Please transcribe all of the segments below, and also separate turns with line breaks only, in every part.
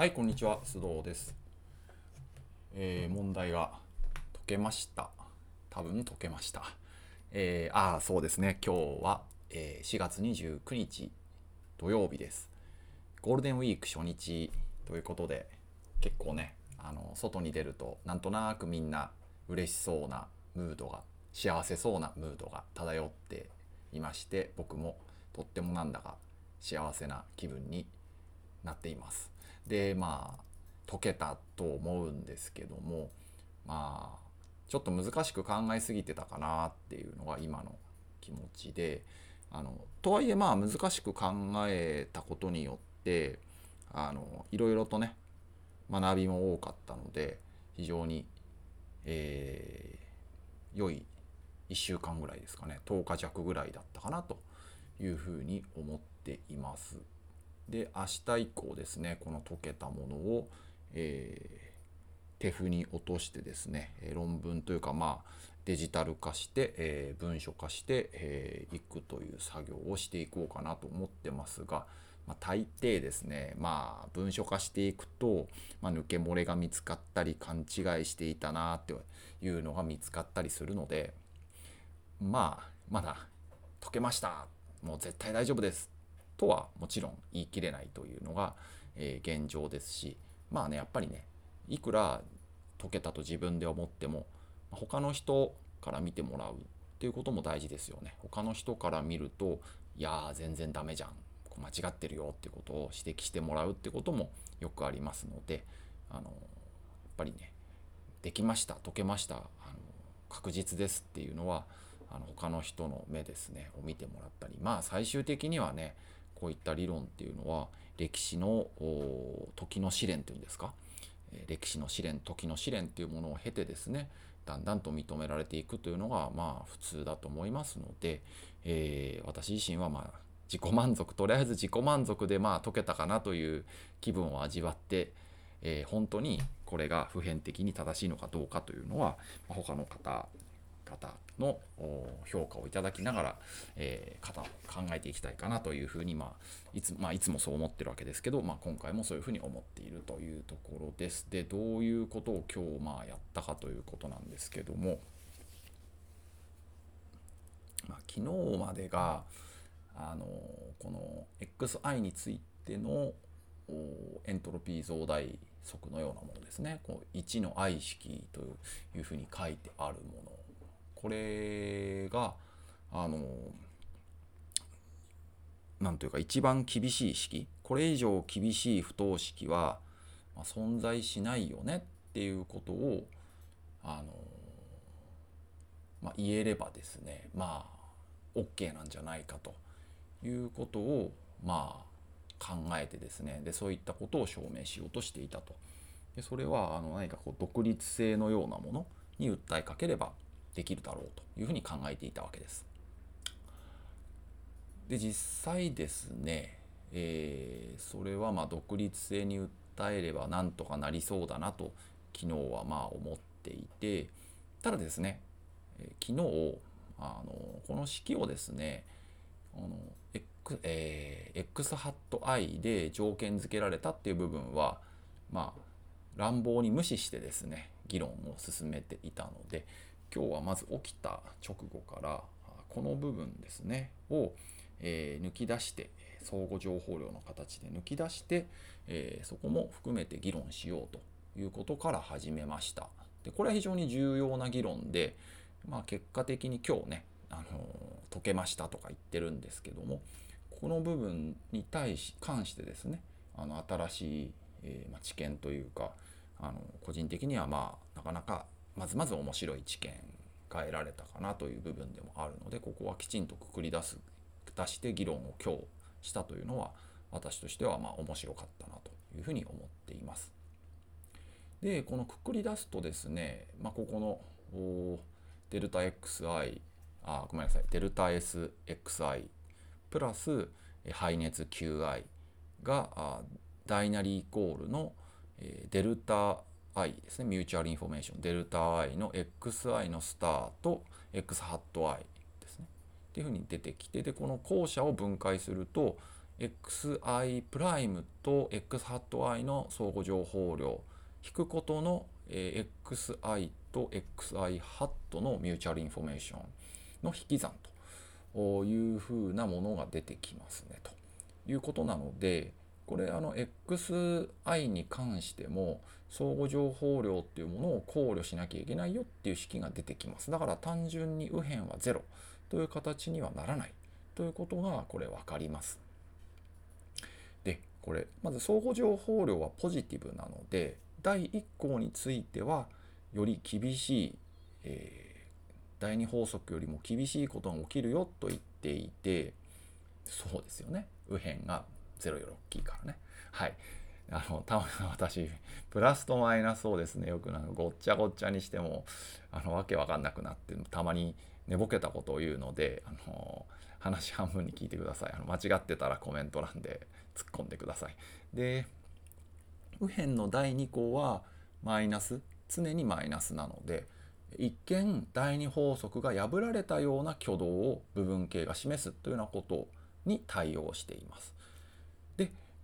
はい、こんにちは、須藤です。えー問題が解けました。多分解けました。えーああ、そうですね、今日は、えー4月29日土曜日です。ゴールデンウィーク初日ということで、結構ね、あの外に出ると、なんとなくみんな嬉しそうなムードが、幸せそうなムードが漂っていまして、僕もとってもなんだか幸せな気分になっています。でまあ解けたと思うんですけどもまあちょっと難しく考えすぎてたかなっていうのが今の気持ちであのとはいえまあ難しく考えたことによってあのいろいろとね学びも多かったので非常に、えー良い1週間ぐらいですかね10日弱ぐらいだったかなというふうに思っています。で明日以降ですねこの解けたものを、えー手譜に落としてですね論文というかまあデジタル化して、えー文書化してい、えーくという作業をしていこうかなと思ってますが、まあ、大抵ですねまあ文書化していくと、まあ、抜け漏れが見つかったり勘違いしていたなっていうのが見つかったりするのでまあまだ解けました。もう絶対大丈夫です。とはもちろん言い切れないというのが、えー現状ですしまあねやっぱりねいくら解けたと自分で思っても他の人から見てもらうっていうことも大事ですよね。他の人から見るといやー全然ダメじゃん。こう間違ってるよってことを指摘してもらうってこともよくありますのであのやっぱりねできました解けましたあの確実ですっていうのはあの他の人の目ですねを見てもらったりまあ最終的にはねこういった理論っていうのは歴史の時の試練というんですか、歴史の試練時の試練っていうものを経てですねだんだんと認められていくというのがまあ普通だと思いますので、えー私自身はまあ自己満足とりあえず自己満足でまあ解けたかなという気分を味わって、えー本当にこれが普遍的に正しいのかどうかというのは、まあ他の方方の評価をいただきながら、えー方考えていきたいかなというふうに、まあいつまあ、いつもそう思ってるわけですけど、まあ、今回もそういうふうに思っているというところです。でどういうことを今日まあやったかということなんですけども、まあ、昨日までがあのこの XI についてのエントロピー増大則のようなものですねこう1の I 式というふうに書いてあるものこれがあのなんというか一番厳しい式。これ以上厳しい不等式は、ま、存在しないよねっていうことをあの、まあ、言えればですねまあ OK なんじゃないかということをまあ考えてですね。でそういったことを証明しようとしていたと。でそれはあの何かこう独立性のようなものに訴えかければできるだろうというふうに考えていたわけです。で実際ですね、えーそれはま独立性に訴えればなんとかなりそうだなと昨日はまあ思っていてただですね、えー昨日あのこの式をですねあの X,、えー X ハット I で条件付けられたっていう部分はまあ乱暴に無視してですね議論を進めていたので今日はまず起きた直後からあこの部分ですねを、えー抜き出して相互情報量の形で抜き出して、えーそこも含めて議論しようということから始めました。でこれは非常に重要な議論で、まあ、結果的に今日ね、あのー解けましたとか言ってるんですけどもこの部分に対し関してですねあの新しい、えーまあ、知見というかあの個人的にはまあなかなかまずまず面白い知見が得られたかなという部分でもあるのでここはきちんとくくり出す出して議論を今日したというのは私としてはまあ面白かったなというふうに思っています。でこのくくり出すとですね、まあ、ここのデルタ XI あごめんなさいデルタ SXI プラス排熱 QI があ大なりイコールの、デルタ I ですね。 mutual information デルタ I の XI のスターと X ハット I ですね。っていうふうに出てきてでこの後者を分解すると xi prime と x hat i の相互情報量引くことの、え、xi と xi ハットのミューチャルインフォメーションの引き算というふうなものが出てきますね。ということなのでこれあの xi に関しても相互情報量っていうものを考慮しなきゃいけないよっていう式が出てきます。だから単純に右辺は0という形にはならないということがこれ分かります。でこれまず相互情報量はポジティブなので第1項についてはより厳しい、えー、第2法則よりも厳しいことが起きるよと言っていてそうですよね。右辺が0より大きいからね。はい。あのたまに私プラスとマイナスをですねよくなんかごっちゃごっちゃにしてもあのわけわかんなくなってたまに寝ぼけたことを言うのであの話半分に聞いてください。あの間違ってたらコメント欄で 突っ込んでください。で右辺の第2項はマイナス。常にマイナスなので一見第2法則が破られたような挙動を部分形が示すというようなことに対応しています。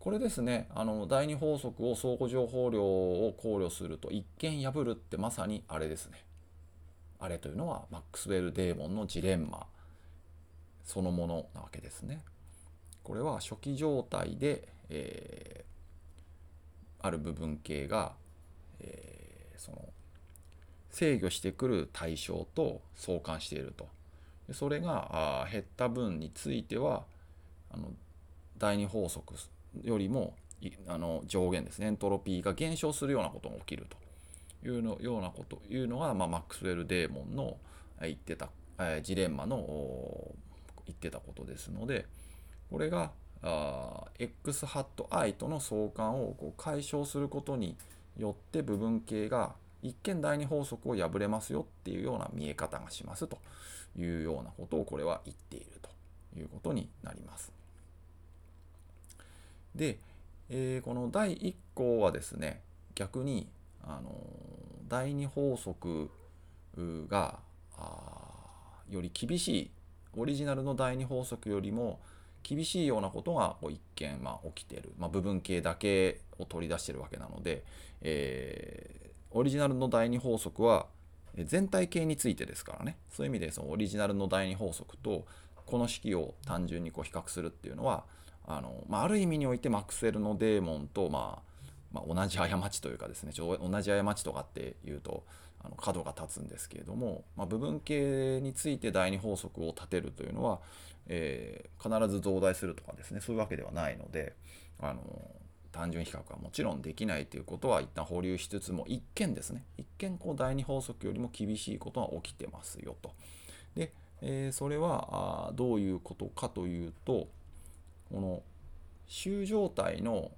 これですねあの第2法則を相互情報量を考慮すると一見破るってまさにあれですね。あれというのはマックスウェル・デーモンのジレンマそのものなわけですね。これは初期状態で、えー、ある部分形が、えー、その制御してくる対象と相関していると。それがあ減った分についてはあの第二法則よりもあの上限ですねエントロピーが減少するようなことが起きるというのようなこというのが、まあ、マックスウェル・デーモンの言ってた、えー、ジレンマの言ってたことですのでこれがあ x ハット i との相関をこう解消することによって部分形が一見第二法則を破れますよっていうような見え方がしますというようなことをこれは言っているということになります。で、えー、この第1項はですね逆に、あの第二法則がより厳しいオリジナルの第二法則よりも厳しいようなことがこう一見まあ起きてる、まあ、部分形だけを取り出してるわけなので、えー、オリジナルの第二法則は全体形についてですからね。そういう意味でそのオリジナルの第二法則とこの式を単純にこう比較するっていうのはあの、まあ、ある意味においてマクセルのデーモンと、まあ、まあ、同じ過ちというかですねちょ同じ過ちとかっていうとあの角が立つんですけれども、まあ、部分形について第二法則を立てるというのは、えー、必ず増大するとかですねそういうわけではないのであの単純比較はもちろんできないということは一旦保留しつつも一見ですね一見こう第二法則よりも厳しいことが起きてますよと。で、えー、それはあどういうことかというとこの集状態の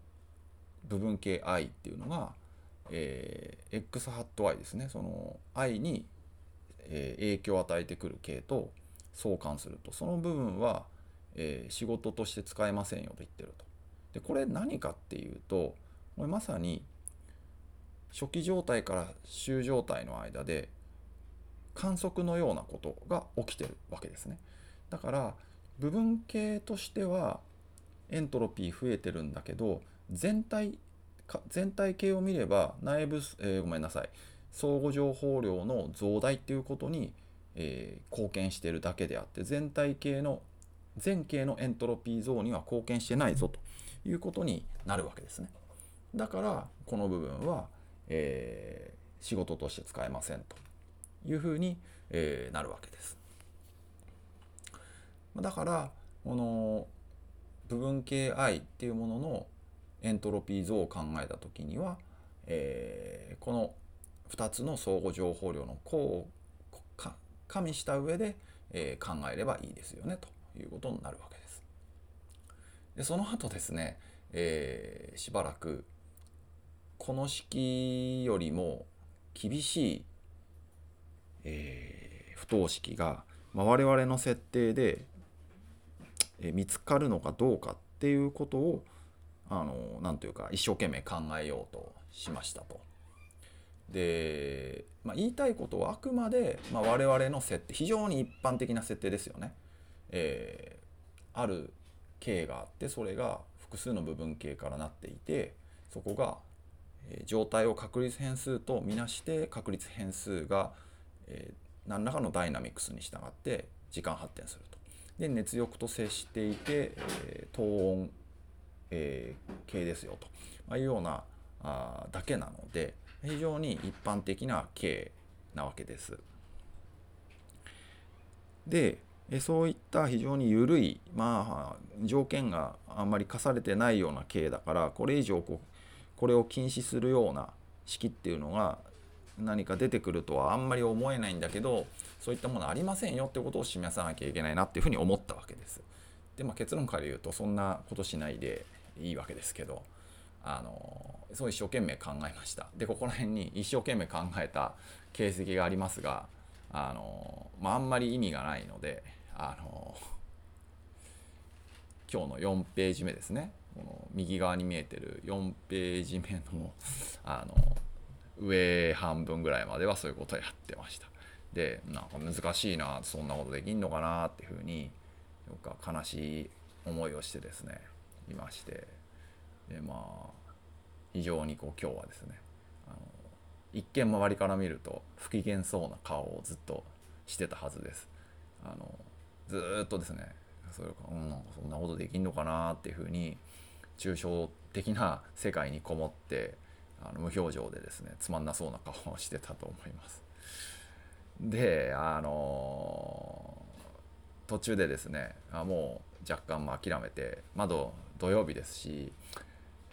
部分形 i っていうのが、えー、x ハット i ですねその i に、えー、影響を与えてくる形と相関するとその部分は、えー、仕事として使えませんよと言ってると。でこれ何かっていうとこれまさに初期状態から終状態の間で観測のようなことが起きてるわけですね。だから部分形としてはエントロピー増えてるんだけど全体全体系を見れば内部、えー、ごめんなさい相互情報量の増大っていうことに、えー、貢献してるだけであって全体系の全系のエントロピー増には貢献してないぞということになるわけですね。だからこの部分は、えー、仕事として使えませんというふうに、え、なるわけです。だからこの部分形 i っていうもののエントロピー増を考えた時には、えー、この2つの相互情報量の項を加味した上で、えー、考えればいいですよねということになるわけです。でその後ですね、えー、しばらくこの式よりも厳しい、えー、不等式が、まあ、我々の設定で見つかるのかどうかっていうことをあのなんというか一生懸命考えようとしましたと。で、まあ、言いたいことはあくまで、まあ、我々の設定非常に一般的な設定ですよね。えー、ある形があってそれが複数の部分形からなっていてそこが、えー、状態を確率変数とみなして確率変数が、えー、何らかのダイナミクスに従って時間発展すると。で熱力と接していて、えー、等温、えー、系ですよと、まあ、いうようなあだけなので非常に一般的な形なわけです。でそういった非常に緩い、まあ、条件があんまり課されてないような形だからこれ以上こうこれを禁止するような式っていうのが何か出てくるとはあんまり思えないんだけどそういったものありませんよってことを示さなきゃいけないなっていうふうに思ったわけです。でまあ、結論から言うとそんなことしないでいいわけですけどあのそう一生懸命考えました。でここら辺に一生懸命考えた形跡がありますがあの、まあ、あんまり意味がないのであの今日の4ページ目ですねこの右側に見えてる4ページ目のあの上半分ぐらいまではそういうことをやってました。でなんか難しいなそんなことできんのかなっていうふうにか悲しい思いをしてですねいまして。でまあ非常にこう今日はですねあの一見周りから見ると不機嫌そうな顔をずっとしてたはずです。あのずっとですねそれうん、なんかそんなことできんのかなっていうふうに抽象的な世界にこもってあの無表情でですねつまんなそうな顔をしてたと思います。であのー、途中でですねあもう若干ま諦めて窓土曜日ですし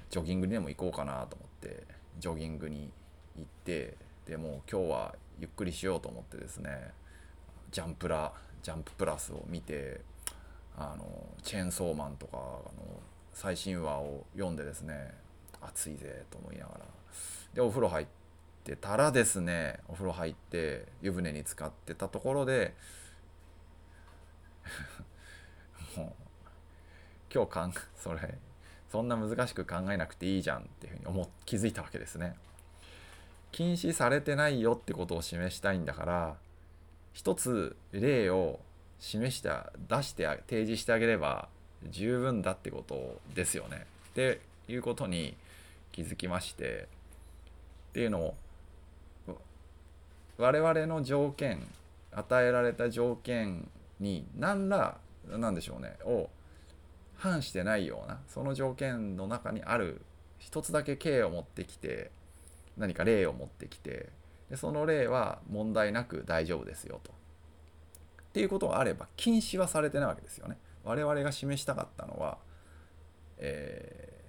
ジョギングにでも行こうかなと思ってジョギングに行ってでもう今日はゆっくりしようと思ってですねジャンプラジャンププラスを見てあのチェーンソーマンとかの最新話を読んでですね暑いぜと思いながらでお風呂入ってたらですねお風呂入って湯船に浸かってたところで もう今日かんそれそんな難しく考えなくていいじゃんっていうふうに思気づいたわけですね。禁止されてないよってことを示したいんだから一つ例を示した出して提示してあげれば十分だってことですよね。っていうことに気づきましてっていうのを我々の条件与えられた条件に何ら何でしょうねを反してないようなその条件の中にある一つだけ形を持ってきて何か例を持ってきてでその例は問題なく大丈夫ですよと。っていうことがあれば禁止はされてないわけですよね。我々が示したかったのは、え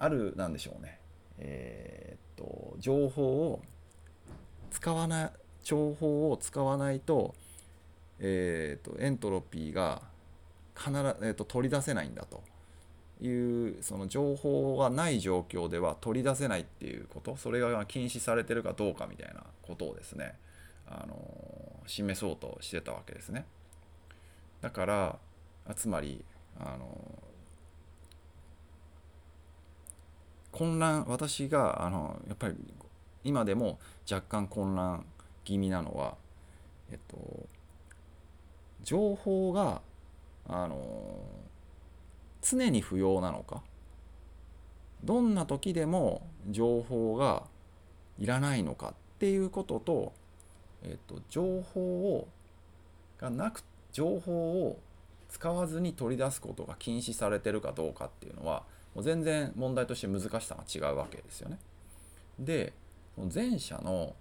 ー、あるなんでしょうね、えー、っと情報を使わない情報を使わないと,、えー、っとエントロピーが必ず、えー、っと取り出せないんだと。いうその情報がない状況では取り出せないっていうことそれが禁止されてるかどうかみたいなことをですねあの示そうとしてたわけですねだからつまりあの混乱私があのやっぱり今でも若干混乱気味なのはえっと情報があの常に不要なのかどんな時でも情報がいらないのかっていうことと、えっと、情報をがなく情報を使わずに取り出すことが禁止されてるかどうかっていうのはもう全然問題として難しさが違うわけですよね。で前者の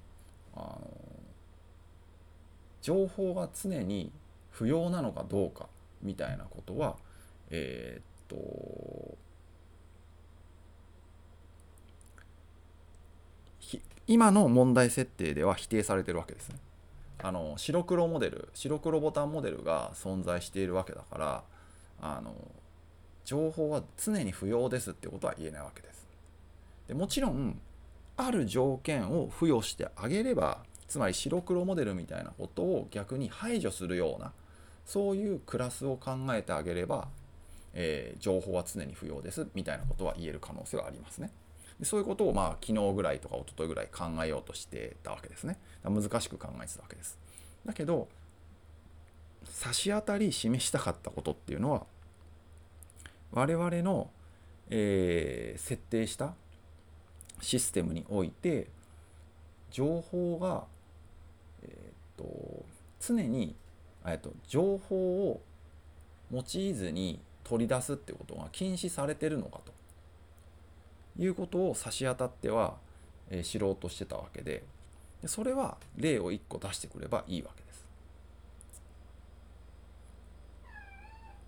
あの情報が常に不要なのかどうかみたいなことはえー、っと今の問題設定では否定されてるわけですね。あの白黒モデル白黒ボタンモデルが存在しているわけだからあの情報は常に不要ですってことは言えないわけです。でもちろんある条件を付与してあげればつまり白黒モデルみたいなことを逆に排除するようなそういうクラスを考えてあげればえー、情報は常に不要ですみたいなことは言える可能性はありますね。でそういうことをまあ昨日ぐらいとか一昨日ぐらい考えようとしてたわけですね。難しく考えてたわけです。だけど差し当たり示したかったことっていうのは我々の、えー、設定したシステムにおいて情報が、えーと、常に、えーと、情報を用いずに取り出すってことが禁止されてるのかということを差し当たっては、えー、知ろうとしてたわけででそれは例を1個出してくればいいわけです。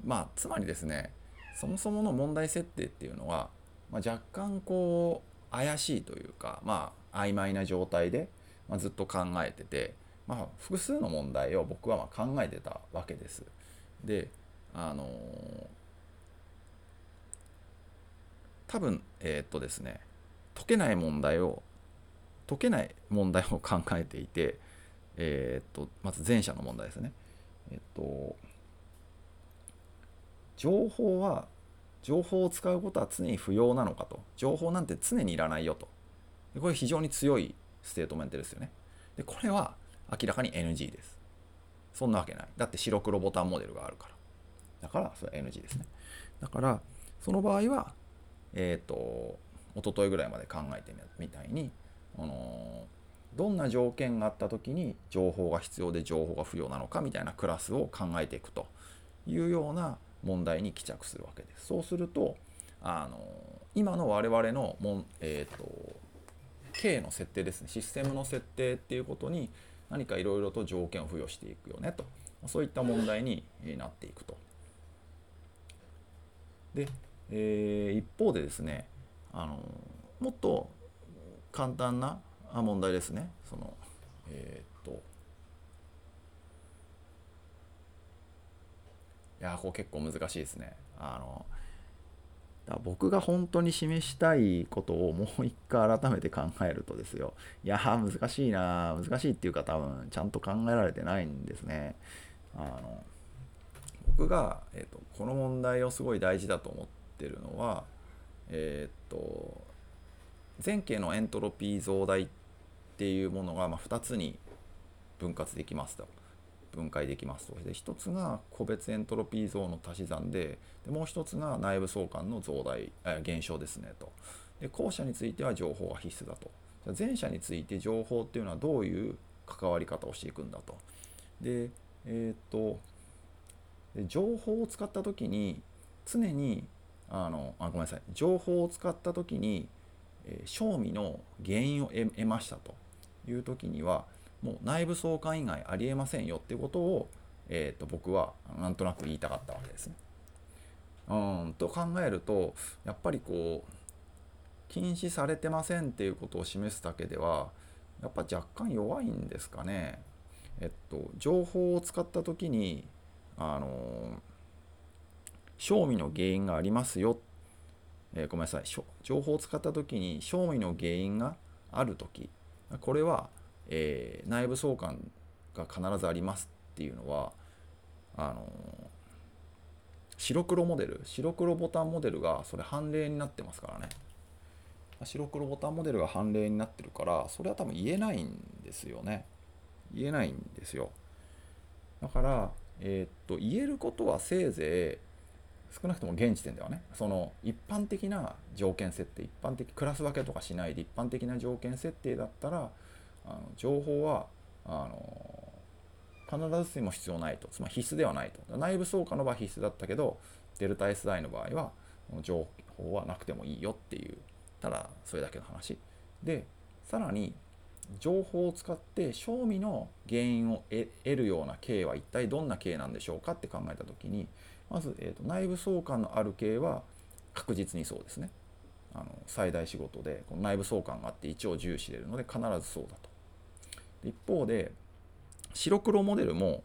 まあつまりですねそもそもの問題設定っていうのは、まあ、若干こう怪しいというかまあ曖昧な状態で、まあ、ずっと考えてて、まあ、複数の問題を僕はまあ考えてたわけです。であのー、多分えー、っとですね解けない問題を解けない問題を考えていて、えー、っとまず前者の問題ですね。えっと情報は情報を使うことは常に不要なのかと。情報なんて常にいらないよと。これ非常に強いステートメントですよね。でこれは明らかに NG です。そんなわけない。だって白黒ボタンモデルがあるから。だからそれは NG ですね。だからその場合はえっ、ー、と一昨日ぐらいまで考えてみたいに、あのどんな条件があった時に情報が必要で情報が不要なのかみたいなクラスを考えていくというような問題に帰着するわけです。そうするとあの今の我々のもん、えーと、K の設定ですねシステムの設定っていうことに何かいろいろと条件を付与していくよねとそういった問題になっていくと。で、えー、一方でですねあのもっと簡単な問題ですねそのえー、いやこう結構難しいですね。あのだ僕が本当に示したいことをもう一回改めて考えるとですよ。いや難しいな難しいっていうか多分ちゃんと考えられてないんですね。あの僕が、えーと、この問題をすごい大事だと思ってるのはえっ、ー、と前景のエントロピー増大っていうものが、まあ、2つに分割できますと。分解できますと。で1つが個別エントロピー増の足し算ででもう1つが内部相関の増大え減少ですねと。で後者については情報が必須だと。前者について情報っていうのはどういう関わり方をしていくんだと。でえっ、とで情報を使った時に常にあのあごめんなさい。情報を使った時に、えー、賞味の原因を得ましたという時にはもう内部相関以外ありえませんよっていうことを、えー、と僕はなんとなく言いたかったわけですね。うんと考えるとやっぱりこう禁止されてませんっていうことを示すだけではやっぱ若干弱いんですかね。えっと情報を使った時にあの賞味の原因がありますよ、えー、ごめんなさい情報を使った時に賞味の原因がある時これはえー、内部相関が必ずありますっていうのはあの白黒モデル白黒ボタンモデルがそれ判例になってますからね。白黒ボタンモデルが判例になってるからそれは多分言えないんですよね。言えないんですよ。だからえー、っと言えることはせいぜい少なくとも現時点ではねその一般的な条件設定一般的クラス分けとかしないで一般的な条件設定だったらあの情報はあの必ずしも必要ないと。つまり必須ではないと。内部相関の場合必須だったけどデルタ SI の場合は情報はなくてもいいよっていうただそれだけの話。でさらに情報を使って賞味の原因を得るような系は一体どんな系なんでしょうかって考えた時にまず、えーと、内部相関のある系は確実にそうですね。あの最大仕事でこの内部相関があって1を重視れるので必ずそうだと。一方で白黒モデルも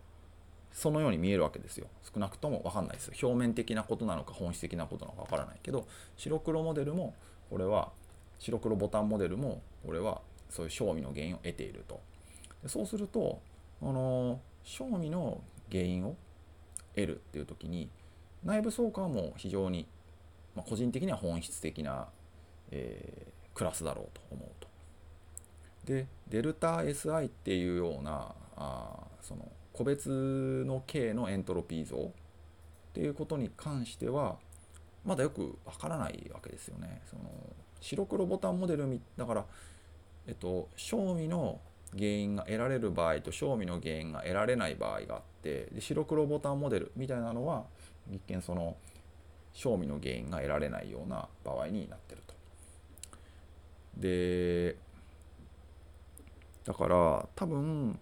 そのように見えるわけですよ。少なくとも分かんないです。表面的なことなのか本質的なことなのか分からないけど白黒モデルもこれは白黒ボタンモデルもこれはそういう賞味の原因を得ていると。でそうするとあの賞味の原因を得るっていう時に内部相関も非常に、まあ、個人的には本質的な、えー、クラスだろうと思うと。でデルタ SI っていうようなあその個別の K のエントロピー像っていうことに関してはまだよくわからないわけですよね。その白黒ボタンモデルだから、えっと、賞味の原因が得られる場合と賞味の原因が得られない場合があってで白黒ボタンモデルみたいなのは一見その賞味の原因が得られないような場合になってると。でだから多分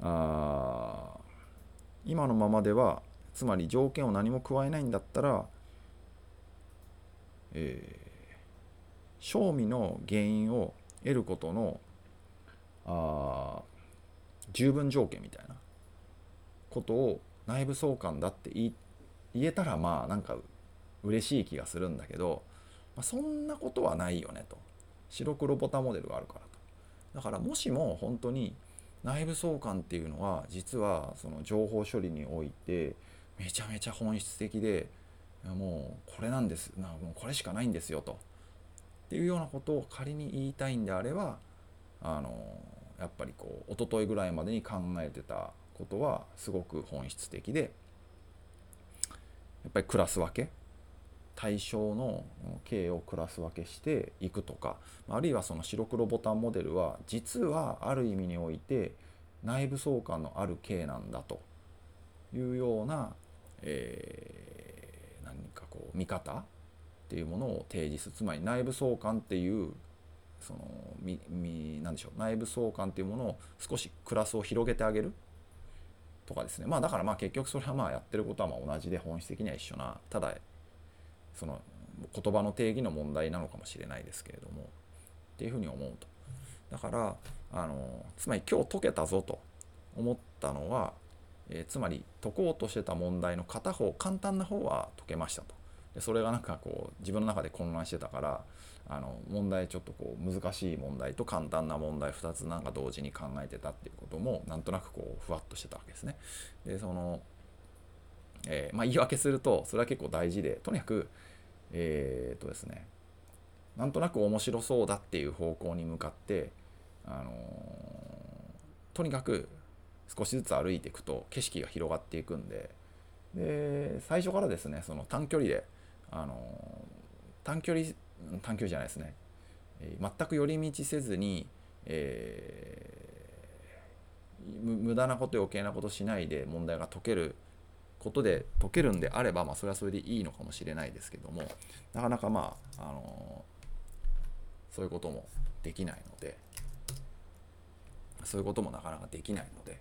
あ今のままではつまり条件を何も加えないんだったら、えー、賞味の原因を得ることのあ十分条件みたいなことを内部相関だって言えたらまあなんか嬉しい気がするんだけど、まあ、そんなことはないよねと。白黒ボタンモデルがあるからと。だからもしも本当に内部相関っていうのは実はその情報処理においてめちゃめちゃ本質的でもうこれなんですなもうこれしかないんですよと。っていうようなことを仮に言いたいんであればあのやっぱりこう一昨日ぐらいまでに考えてたことはすごく本質的でやっぱりクラス分け対象の形をクラス分けしていくとかあるいはその白黒ボタンモデルは実はある意味において内部相関のある形なんだというような、えー、何かこう見方っていうものを提示する。つまり内部相関っていうそのみみなんでしょう内部相関っていうものを少しクラスを広げてあげるとかですね。まあだからまあ結局それはまあやってることはまあ同じで本質的には一緒な。ただその言葉の定義の問題なのかもしれないですけれどもっていうふうに思うとだからあのつまり今日解けたぞと思ったのは、えー、つまり解こうとしてた問題の片方簡単な方は解けましたとでそれがなんかこう自分の中で混乱してたからあの問題ちょっとこう難しい問題と簡単な問題2つなんか同時に考えてたっていうこともなんとなくこうふわっとしてたわけですね。でその、えー、まあ、言い訳するとそれは結構大事でとにかくえー、っとですねなんとなく面白そうだっていう方向に向かって、あのー、とにかく少しずつ歩いていくと景色が広がっていくんでで最初からですねその短距離で、あのー、短距離短距離じゃないですね、えー、全く寄り道せずに、えー、無駄なこと余計なことしないで問題が解けることで解けるんであれば、まあ、それはそれでいいのかもしれないですけどもなかなかまあ、あのそういうこともできないのでそういうこともなかなかできないので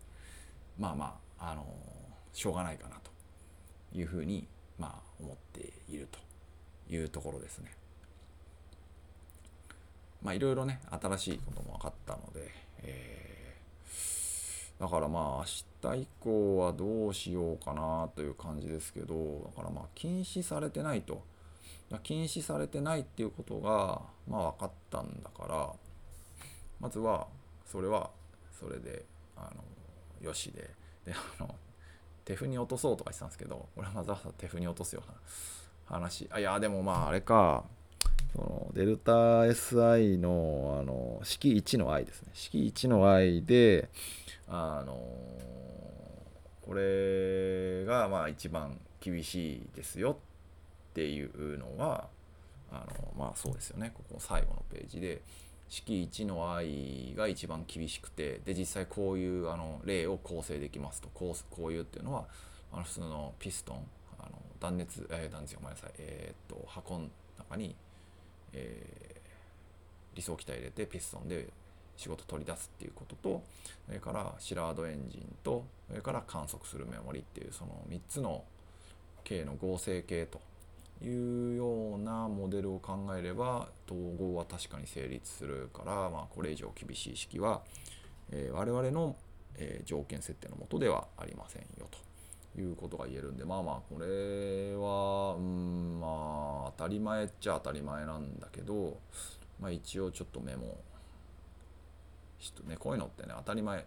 まあまあ、あのしょうがないかなというふうに、まあ、思っているというところですね。まあいろいろね新しいことも分かったので、えー、だからまあ明日以降はどうしようかなという感じですけどだからまあ禁止されてないと。禁止されてないっていうことがまあ分かったんだからまずはそれはそれであのよしで。であの手譜に落とそうとか言ってたんですけど俺はわざわざ手譜に落とすような話。あいやでもまああれか。そのデルタ SI のあの式1の i ですね式1の i であのこれがまあ一番厳しいですよっていうのはあのまあそうですよね。ここ最後のページで式1の i が一番厳しくてで実際こういうあの例を構成できますとこうこういうっていうのはあの普通のピストンあの断熱、えー、断熱ごめんなさいえー、っと箱の中にえー、理想機体入れてピストンで仕事取り出すっていうこととそれからシラードエンジンとそれから観測するメモリっていうその3つの系の合成系というようなモデルを考えれば統合は確かに成立するから、まあ、これ以上厳しい式は、えー、我々の、えー、条件設定のもとではありませんよと。いうことが言えるんでまあまあこれはうんまあ当たり前っちゃ当たり前なんだけど、まあ、一応ちょっとメモしてねこういうのってね当たり前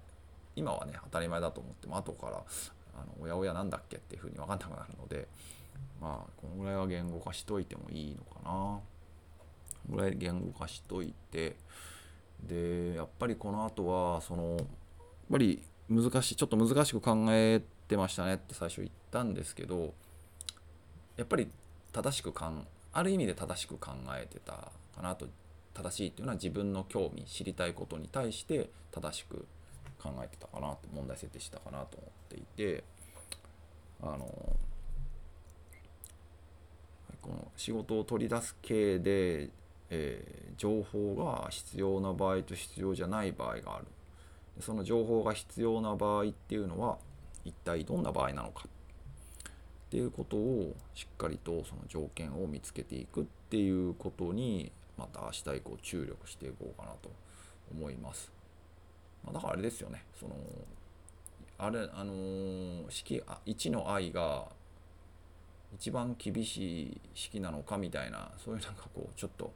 今はね当たり前だと思っても後からあのおやおやなんだっけっていうふうに分かんなくなるのでまあこのぐらいは言語化しといてもいいのかな。このぐらい言語化しといてでやっぱりこの後はそのやっぱり難しいちょっと難しく考えてましたねって最初言ったんですけどやっぱり正しくかんある意味で正しく考えてたかなと。正しいっていうのは自分の興味知りたいことに対して正しく考えてたかなと問題設定したかなと思っていてあのこの仕事を取り出す系で、えー、情報が必要な場合と必要じゃない場合がある。その情報が必要な場合っていうのは一体どんな場合なのかっていうことをしっかりとその条件を見つけていくっていうことにまた明日以降注力していこうかなと思います。まあ、だからあれですよねそのあれあのー、式1の愛が一番厳しい式なのかみたいなそういうなんかこうちょっと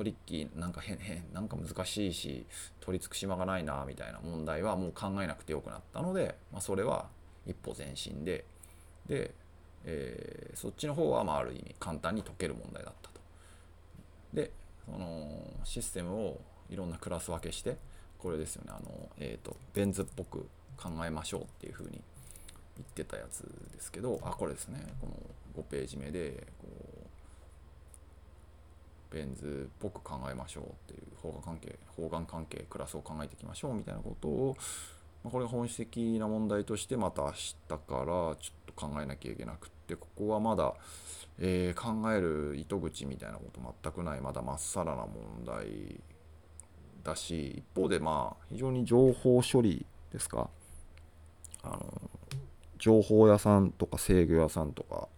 トリッキーなんか変変なんか難しいし取り付く島がないなみたいな問題はもう考えなくてよくなったので、まあ、それは一歩前進でで、えー、そっちの方はまあある意味簡単に解ける問題だったと。でそのシステムをいろんなクラス分けしてこれですよねあの、えーと、ベン図っぽく考えましょうっていうふうに言ってたやつですけどあこれですねこの5ページ目でこうベン図っぽく考えましょうっていう方眼関係方眼関係クラスを考えていきましょうみたいなことを、まあ、これが本質的な問題としてまた明日からちょっと考えなきゃいけなくってここはまだ、えー、考える糸口みたいなこと全くないまだまっさらな問題だし一方でまあ非常に情報処理ですか。あの情報屋さんとか制御屋さんとか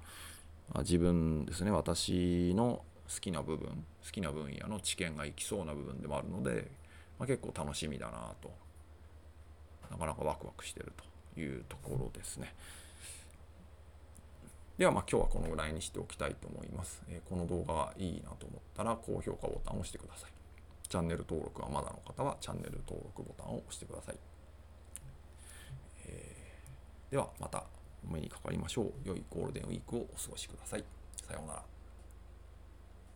自分ですね私の好きな部分好きな分野の知見がいきそうな部分でもあるので、まあ、結構楽しみだなとなかなかワクワクしてるというところですねではまあ今日はこのぐらいにしておきたいと思います、えー、この動画がいいなと思ったら高評価ボタンを押してくださいチャンネル登録はまだの方はチャンネル登録ボタンを押してください。えー、ではまたお目にかかりましょう。良いゴールデンウィークをお過ごしください。さようなら。